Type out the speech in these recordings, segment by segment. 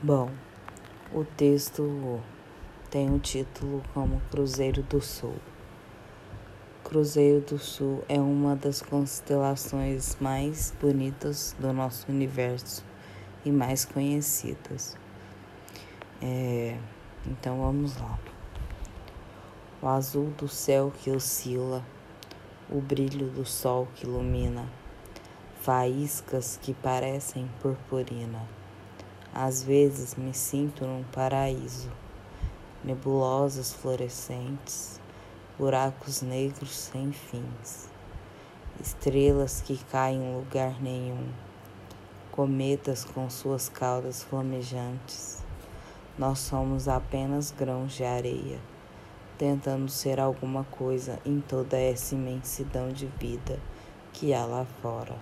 Bom, o texto tem o título como Cruzeiro do Sul. Cruzeiro do Sul é uma das constelações mais bonitas do nosso universo e mais conhecidas. É, então vamos lá. O azul do céu que oscila, o brilho do sol que ilumina, faíscas que parecem purpurina às vezes me sinto num paraíso, nebulosas florescentes, buracos negros sem fins, estrelas que caem em lugar nenhum, cometas com suas caudas flamejantes. Nós somos apenas grãos de areia, tentando ser alguma coisa em toda essa imensidão de vida que há lá fora.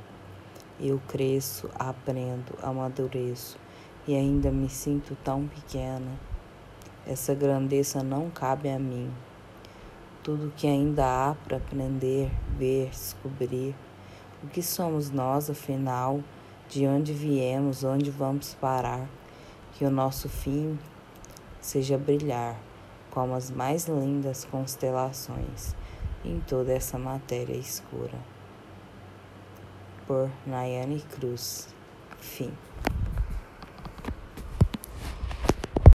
Eu cresço, aprendo, amadureço e ainda me sinto tão pequena. Essa grandeza não cabe a mim. Tudo que ainda há para aprender, ver, descobrir. O que somos nós, afinal? De onde viemos? Onde vamos parar? Que o nosso fim seja brilhar como as mais lindas constelações em toda essa matéria escura. Por Nayane Cruz. Fim.